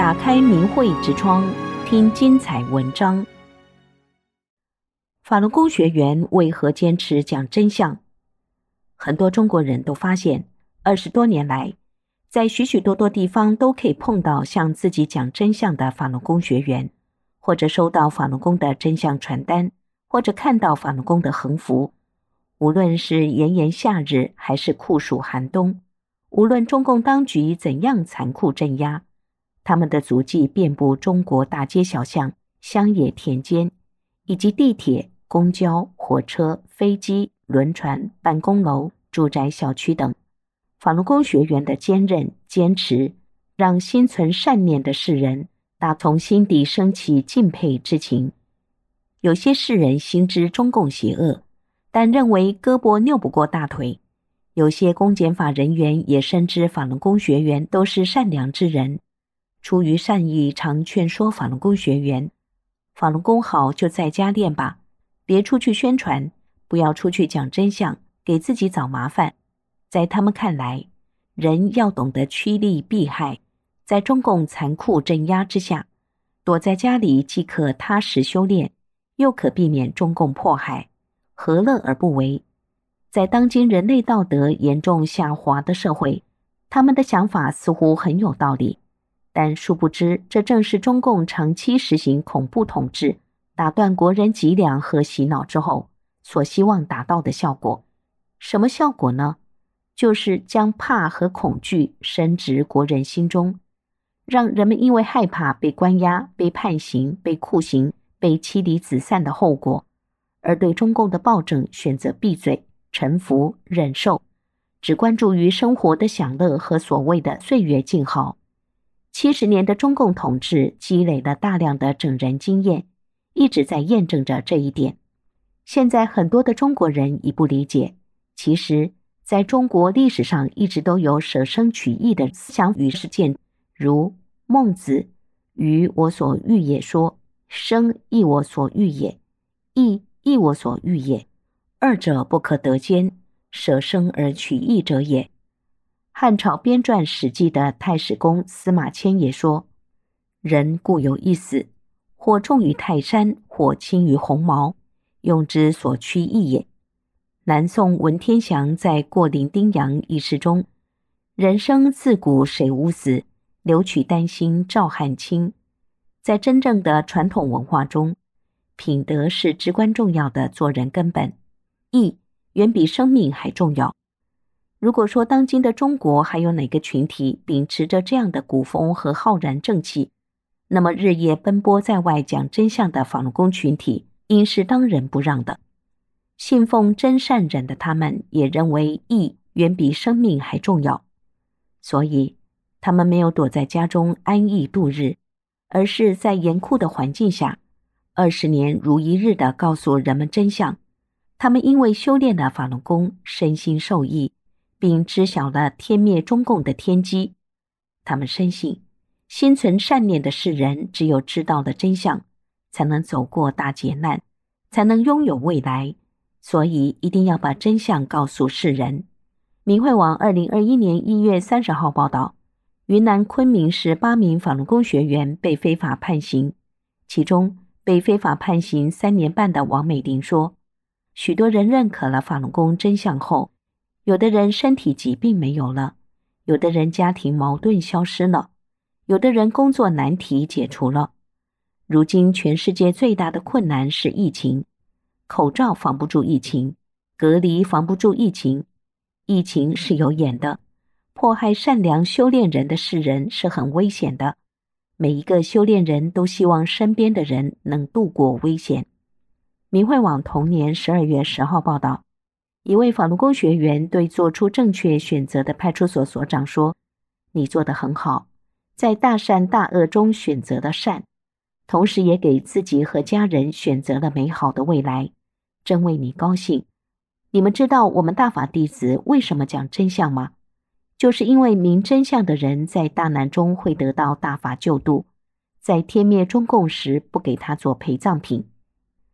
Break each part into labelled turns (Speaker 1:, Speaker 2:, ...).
Speaker 1: 打开明慧之窗，听精彩文章。法轮功学员为何坚持讲真相？很多中国人都发现，二十多年来，在许许多多地方都可以碰到向自己讲真相的法轮功学员，或者收到法轮功的真相传单，或者看到法轮功的横幅。无论是炎炎夏日，还是酷暑寒冬，无论中共当局怎样残酷镇压，他们的足迹遍布中国大街小巷、乡野田间，以及地铁。公交、火车、飞机、轮船、办公楼、住宅小区等，法轮功学员的坚韧坚持，让心存善念的世人打从心底升起敬佩之情。有些世人心知中共邪恶，但认为胳膊拗不过大腿；有些公检法人员也深知法轮功学员都是善良之人，出于善意，常劝说法轮功学员：法轮功好，就在家练吧。别出去宣传，不要出去讲真相，给自己找麻烦。在他们看来，人要懂得趋利避害，在中共残酷镇压之下，躲在家里既可踏实修炼，又可避免中共迫害，何乐而不为？在当今人类道德严重下滑的社会，他们的想法似乎很有道理，但殊不知，这正是中共长期实行恐怖统治。打断国人脊梁和洗脑之后，所希望达到的效果，什么效果呢？就是将怕和恐惧深植国人心中，让人们因为害怕被关押、被判刑、被酷刑、被妻离子散的后果，而对中共的暴政选择闭嘴、臣服、忍受，只关注于生活的享乐和所谓的岁月静好。七十年的中共统治积累了大量的整人经验。一直在验证着这一点。现在很多的中国人已不理解，其实在中国历史上一直都有舍生取义的思想与实践，如孟子“于我所欲也”说：“生亦我所欲也，义亦我所欲也，二者不可得兼，舍生而取义者也。”汉朝编撰《史记》的太史公司马迁也说：“人固有一死。”或重于泰山，或轻于鸿毛，用之所趋异也。南宋文天祥在《过零丁洋》一诗中：“人生自古谁无死，留取丹心照汗青。”在真正的传统文化中，品德是至关重要的做人根本，义远比生命还重要。如果说当今的中国还有哪个群体秉持着这样的古风和浩然正气，那么，日夜奔波在外讲真相的法轮功群体，应是当仁不让的。信奉真善忍的他们，也认为义远比生命还重要，所以他们没有躲在家中安逸度日，而是在严酷的环境下，二十年如一日地告诉人们真相。他们因为修炼了法轮功，身心受益，并知晓了天灭中共的天机。他们深信。心存善念的世人，只有知道了真相，才能走过大劫难，才能拥有未来。所以，一定要把真相告诉世人。明慧网二零二一年一月三十号报道，云南昆明市八名法轮功学员被非法判刑，其中被非法判刑三年半的王美玲说：“许多人认可了法轮功真相后，有的人身体疾病没有了，有的人家庭矛盾消失了。”有的人工作难题解除了，如今全世界最大的困难是疫情，口罩防不住疫情，隔离防不住疫情，疫情是有眼的，迫害善良修炼人的世人是很危险的。每一个修炼人都希望身边的人能度过危险。明慧网同年十二月十号报道，一位法轮功学员对做出正确选择的派出所所长说：“你做得很好。”在大善大恶中选择了善，同时也给自己和家人选择了美好的未来，真为你高兴。你们知道我们大法弟子为什么讲真相吗？就是因为明真相的人在大难中会得到大法救度，在天灭中共时不给他做陪葬品。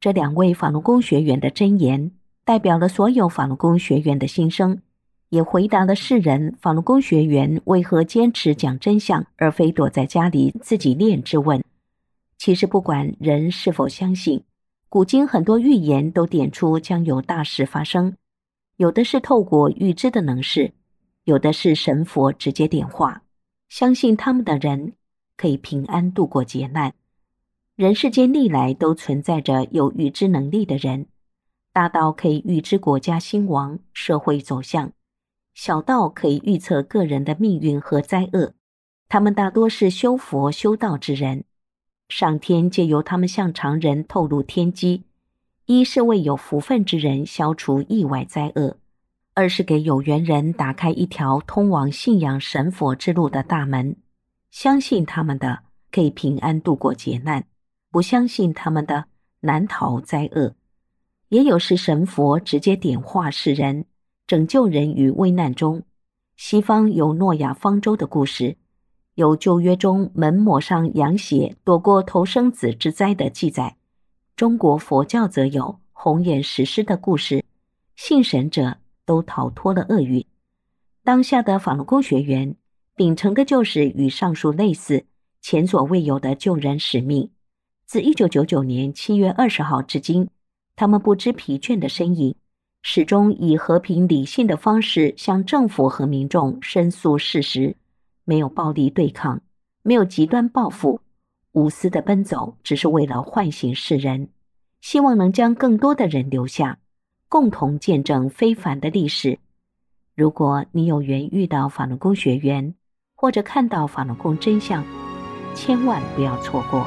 Speaker 1: 这两位法轮功学员的箴言，代表了所有法轮功学员的心声，也回答了世人法轮功学员为何坚持讲真相，而非躲在家里自己练之问。其实，不管人是否相信，古今很多预言都点出将有大事发生，有的是透过预知的能事，有的是神佛直接点化。相信他们的人可以平安度过劫难。人世间历来都存在着有预知能力的人，大到可以预知国家兴亡、社会走向。小到可以预测个人的命运和灾厄，他们大多是修佛修道之人。上天借由他们向常人透露天机，一是为有福分之人消除意外灾厄，二是给有缘人打开一条通往信仰神佛之路的大门。相信他们的可以平安度过劫难，不相信他们的难逃灾厄。也有是神佛直接点化世人。拯救人于危难中，西方有诺亚方舟的故事，有旧约中门抹上羊血躲过头生子之灾的记载。中国佛教则有红眼石狮的故事，信神者都逃脱了厄运。当下的法轮功学员秉承的就是与上述类似、前所未有的救人使命。自一九九九年七月二十号至今，他们不知疲倦的身影。始终以和平理性的方式向政府和民众申诉事实，没有暴力对抗，没有极端报复，无私的奔走，只是为了唤醒世人，希望能将更多的人留下，共同见证非凡的历史。如果你有缘遇到法轮功学员，或者看到法轮功真相，千万不要错过。